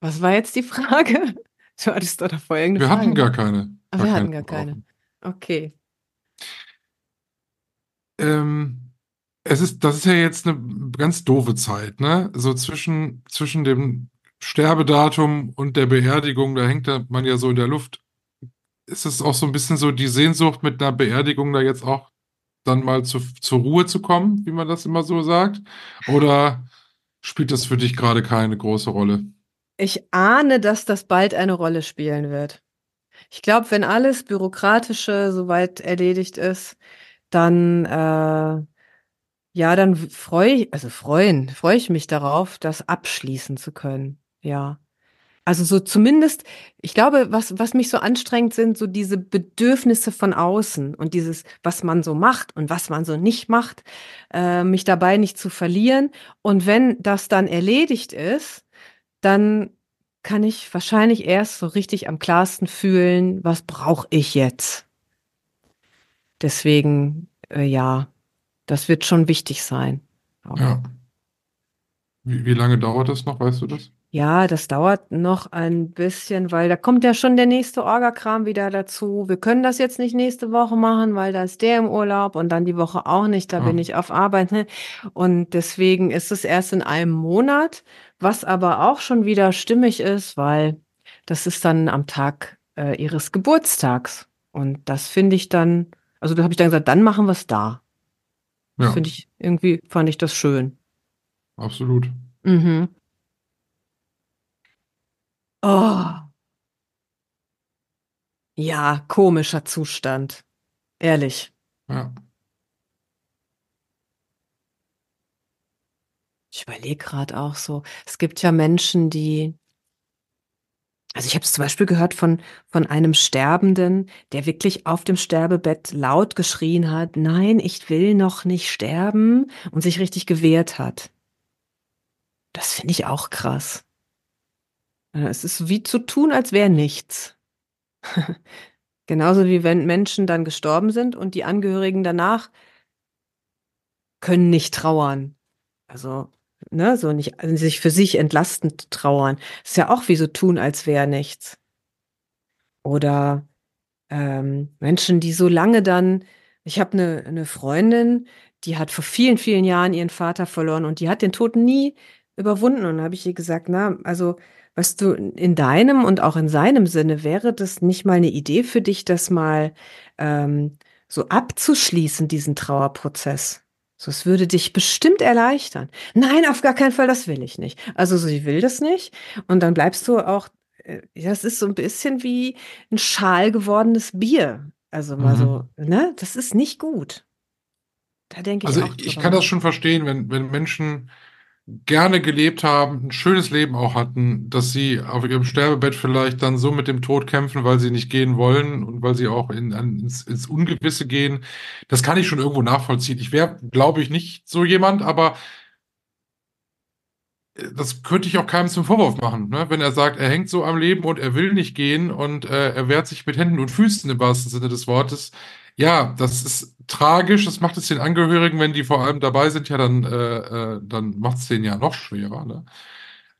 was war jetzt die Frage? [laughs] Du hattest doch davor irgendeine Wir Frage. hatten gar keine. Ach, wir hatten gar keine. Okay. Ähm, es ist, das ist ja jetzt eine ganz doofe Zeit, ne? So zwischen, zwischen dem Sterbedatum und der Beerdigung, da hängt man ja so in der Luft. Ist es auch so ein bisschen so die Sehnsucht mit einer Beerdigung da jetzt auch dann mal zu, zur Ruhe zu kommen, wie man das immer so sagt? Oder spielt das für dich gerade keine große Rolle? Ich ahne, dass das bald eine Rolle spielen wird. Ich glaube, wenn alles Bürokratische soweit erledigt ist, dann äh, ja, dann freue ich, also freuen, freue ich mich darauf, das abschließen zu können. Ja. Also so zumindest, ich glaube, was, was mich so anstrengt, sind so diese Bedürfnisse von außen und dieses, was man so macht und was man so nicht macht, äh, mich dabei nicht zu verlieren. Und wenn das dann erledigt ist, dann kann ich wahrscheinlich erst so richtig am klarsten fühlen, was brauche ich jetzt. Deswegen, äh, ja, das wird schon wichtig sein. Ja. Wie, wie lange dauert das noch, weißt du das? Ja, das dauert noch ein bisschen, weil da kommt ja schon der nächste Orgakram wieder dazu. Wir können das jetzt nicht nächste Woche machen, weil da ist der im Urlaub und dann die Woche auch nicht, da Ah. bin ich auf Arbeit. Ne? Und deswegen ist es erst in einem Monat, was aber auch schon wieder stimmig ist, weil das ist dann am Tag äh, ihres Geburtstags. Und das finde ich dann, also da habe ich dann gesagt, dann machen wir es da. Das Ja, finde ich, irgendwie fand ich das schön. absolut. Mhm. Oh. Ja, komischer Zustand. Ehrlich. Ja. Ich überlege gerade auch so, es gibt ja Menschen, die, also ich habe es zum Beispiel gehört von, von einem Sterbenden, der wirklich auf dem Sterbebett laut geschrien hat, nein, ich will noch nicht sterben und sich richtig gewehrt hat. Das finde ich auch krass. Äh, Es ist wie zu tun, als wäre nichts. [laughs] Genauso wie wenn Menschen dann gestorben sind und die Angehörigen danach können nicht trauern. Also, ne, so nicht, also sich für sich entlastend trauern. ist ja auch wie so tun, als wäre nichts. Oder ähm, Menschen, die so lange dann, ich habe eine, eine Freundin, die hat vor vielen, vielen Jahren ihren Vater verloren und die hat den Tod nie überwunden. Und habe ich ihr gesagt, na, also, weißt du, in deinem und auch in seinem Sinne wäre das nicht mal eine Idee für dich, das mal ähm, so abzuschließen, diesen Trauerprozess. So, es würde dich bestimmt erleichtern. Nein, auf gar keinen Fall, das will ich nicht. Also, sie will das nicht. Und dann bleibst du auch, äh, das ist so ein bisschen wie ein schal gewordenes Bier. Also mal Mhm. so, ne? Das ist nicht gut. Da denke ich Also auch ich, ich kann das schon verstehen, wenn, wenn Menschen gerne gelebt haben, ein schönes Leben auch hatten, dass sie auf ihrem Sterbebett vielleicht dann so mit dem Tod kämpfen, weil sie nicht gehen wollen und weil sie auch in, ins, ins Ungewisse gehen. Das kann ich schon irgendwo nachvollziehen. Ich wäre, glaube ich, nicht so jemand, aber äh, das könnte ich auch keinem zum Vorwurf machen, ne? Wenn er sagt, er hängt so am Leben und er will nicht gehen und äh, er wehrt sich mit Händen und Füßen im wahrsten Sinne des Wortes. Ja, das ist tragisch. Das macht es den Angehörigen, wenn die vor allem dabei sind, ja dann, äh, äh, dann macht es denen ja noch schwerer, ne?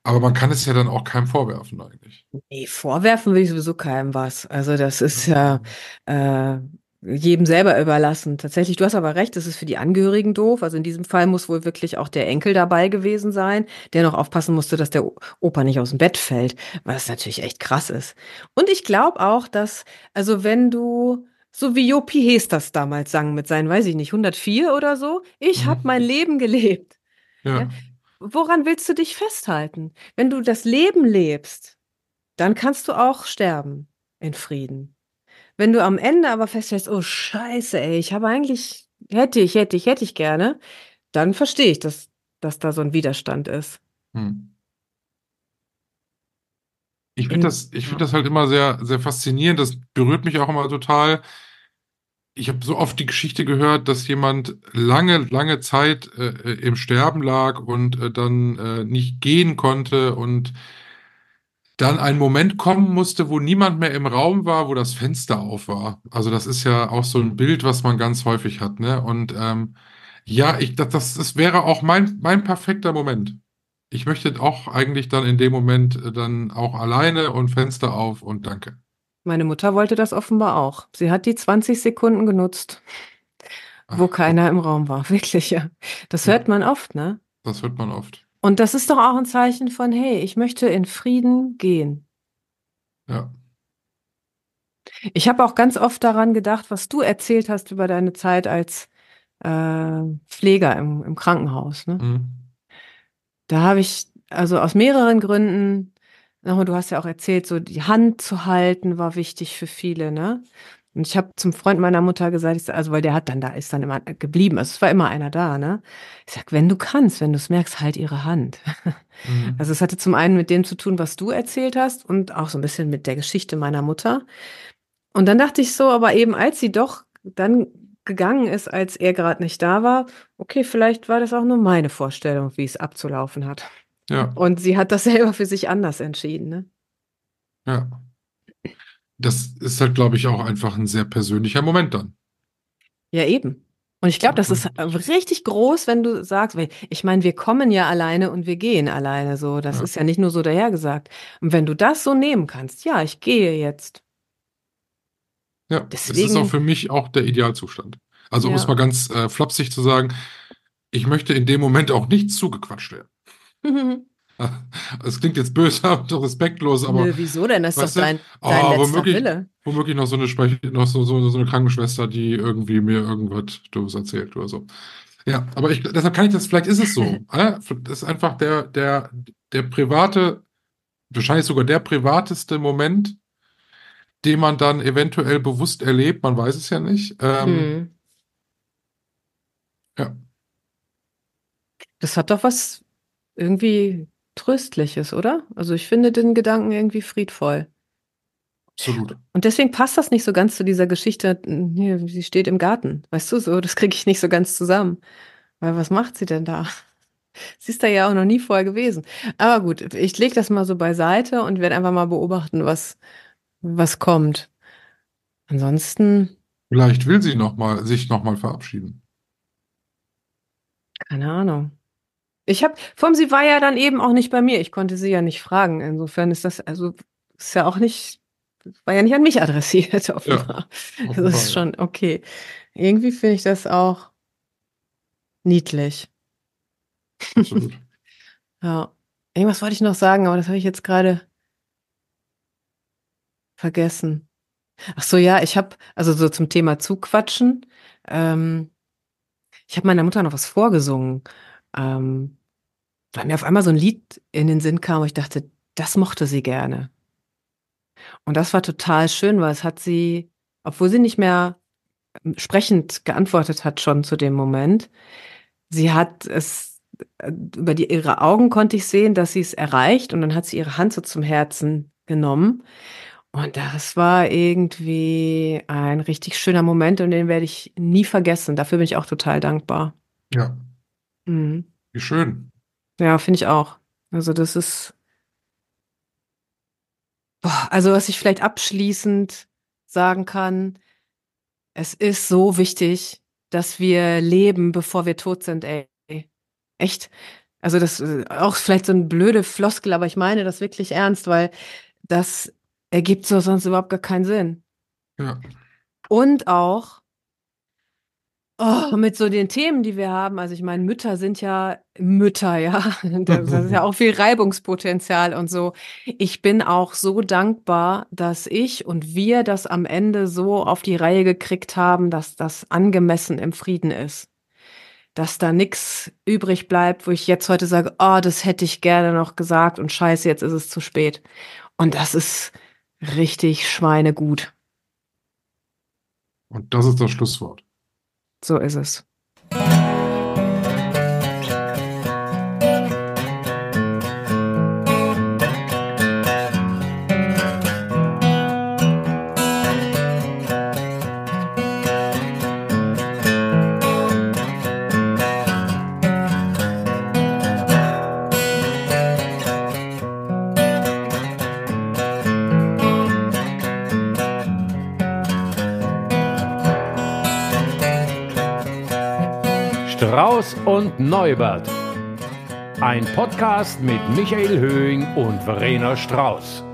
Aber man kann es ja dann auch keinem vorwerfen eigentlich. Nee, vorwerfen will ich sowieso keinem was. Also das ist ja äh, jedem selber überlassen. Tatsächlich, du hast aber recht, das ist für die Angehörigen doof. Also in diesem Fall muss wohl wirklich auch der Enkel dabei gewesen sein, der noch aufpassen musste, dass der Opa nicht aus dem Bett fällt, was natürlich echt krass ist. Und ich glaube auch, dass, also wenn du, so wie Jopi Hesters damals sang mit seinen, weiß ich nicht, 104 oder so, ich Mhm. habe mein Leben gelebt. Ja, Ja. Woran willst du dich festhalten? Wenn du das Leben lebst, dann kannst du auch sterben in Frieden. Wenn du am Ende aber feststellst, oh Scheiße, ey, ich habe eigentlich, hätte ich, hätte ich, hätte ich gerne, dann verstehe ich, dass, dass da so ein Widerstand ist. hm. Ich finde das, ich finde das halt immer sehr, sehr faszinierend. Das berührt mich auch immer total. Ich habe so oft die Geschichte gehört, dass jemand lange, lange Zeit äh, äh im Sterben lag und äh, dann äh, nicht gehen konnte und dann ein Moment kommen musste, wo niemand mehr im Raum war, wo das Fenster auf war. Also das ist ja auch so ein Bild, was man ganz häufig hat, ne? Und ähm, ja, ich, das, das, das wäre auch mein, mein perfekter Moment. Ich möchte auch eigentlich dann in dem Moment äh, dann auch alleine und Fenster auf und danke. Meine Mutter wollte das offenbar auch. Sie hat die 20 Sekunden genutzt, wo Ach, keiner im Raum war. [laughs] Wirklich, ja. Das Ja. hört man oft, ne? Das hört man oft. Und das ist doch auch ein Zeichen von, hey, ich möchte in Frieden gehen. Ja. Ich habe auch ganz oft daran gedacht, was du erzählt hast über deine Zeit als äh, Pfleger im, im Krankenhaus. Ne? Mhm. Da habe ich, also aus mehreren Gründen, nochmal, du hast ja auch erzählt, so die Hand zu halten war wichtig für viele, ne? Und ich habe zum Freund meiner Mutter gesagt, ich sag, also weil der hat dann da, ist dann immer geblieben, also es war immer einer da, ne? Ich sag, wenn du kannst, wenn du es merkst, halt ihre Hand. Mhm. Also es hatte zum einen mit dem zu tun, was du erzählt hast und auch so ein bisschen mit der Geschichte meiner Mutter. Und dann dachte ich so, aber eben als sie doch dann gegangen ist, als er gerade nicht da war, okay, vielleicht war das auch nur meine Vorstellung, wie es abzulaufen hat. Ja, Und sie hat das [laughs] selber für sich anders entschieden, ne? ja. Das ist halt, glaube ich, auch einfach ein sehr persönlicher Moment dann. Ja, eben. Und ich glaube, das ist richtig groß, wenn du sagst, weil ich meine, wir kommen ja alleine und wir gehen alleine so. Das Ja. ist ja nicht nur so dahergesagt. Und wenn du das so nehmen kannst, ja, ich gehe jetzt. Ja, es ist Deswegen- auch für mich auch der Idealzustand. Also, um Ja. es mal ganz äh, flapsig zu sagen, ich möchte in dem Moment auch nicht zugequatscht werden. [laughs] Es klingt jetzt böse [laughs] und respektlos, aber Nö, wieso denn? Das ist doch dein, oh, dein letzter womöglich- Wille. womöglich noch so eine Sprech noch so, so, so eine Krankenschwester, die irgendwie mir irgendwas Doofes erzählt oder so. Ja, aber ich, deshalb kann ich das, vielleicht ist es so. äh? [laughs] Das ist einfach der, der, der private, wahrscheinlich sogar der privateste Moment, den man dann eventuell bewusst erlebt, man weiß es ja nicht. Ähm, Hm. Ja. Das hat doch was irgendwie Tröstliches, oder? Also ich finde den Gedanken irgendwie friedvoll. Absolut. Und deswegen passt das nicht so ganz zu dieser Geschichte, hier, sie steht im Garten. Weißt du, so, das kriege ich nicht so ganz zusammen. Weil was macht sie denn da? Sie ist da ja auch noch nie vorher gewesen. Aber gut, ich lege das mal so beiseite und werde einfach mal beobachten, was, was kommt. Ansonsten, Vielleicht will sie noch mal, sich nochmal verabschieden. keine Ahnung. Ich habe, vor allem, sie war ja dann eben auch nicht bei mir. Ich konnte sie ja nicht fragen. Insofern ist das, also, ist ja auch nicht, war ja nicht an mich adressiert, [laughs] offenbar. Das Offenbar, ist ja. schon okay. Irgendwie finde ich das auch niedlich. [laughs] Ja. Irgendwas wollte ich noch sagen, aber das habe ich jetzt gerade vergessen. Ach so, ja, ich habe, also so zum Thema Zuquatschen, ähm, ich habe meiner Mutter noch was vorgesungen, ähm, weil mir auf einmal so ein Lied in den Sinn kam, wo ich dachte, das mochte sie gerne. Und das war total schön, weil es hat sie, obwohl sie nicht mehr ähm, sprechend geantwortet hat schon zu dem Moment, sie hat es äh, über die, ihre Augen konnte ich sehen, dass sie es erreicht und dann hat sie ihre Hand so zum Herzen genommen. Und das war irgendwie ein richtig schöner Moment und den werde ich nie vergessen. Dafür bin ich auch total dankbar. Ja, Mhm. wie schön. Ja, finde ich auch. Also das ist, boah, also was ich vielleicht abschließend sagen kann, es ist so wichtig, dass wir leben, bevor wir tot sind, ey. Echt. Also das ist auch vielleicht so eine blöde Floskel, aber ich meine das wirklich ernst, weil das ergibt so sonst überhaupt gar keinen Sinn. Ja, Und auch oh, mit so den Themen, die wir haben. Also ich meine, Mütter sind ja Mütter, ja. [laughs] Das ist ja auch viel Reibungspotenzial und so. Ich bin auch so dankbar, dass ich und wir das am Ende so auf die Reihe gekriegt haben, dass das angemessen im Frieden ist. Dass da nichts übrig bleibt, wo ich jetzt heute sage, oh, das hätte ich gerne noch gesagt und scheiße, jetzt ist es zu spät. Und das ist richtig schweinegut. und das ist das Schlusswort. So ist es. Neubert. Ein Podcast mit Michael Höhing und Verena Strauß.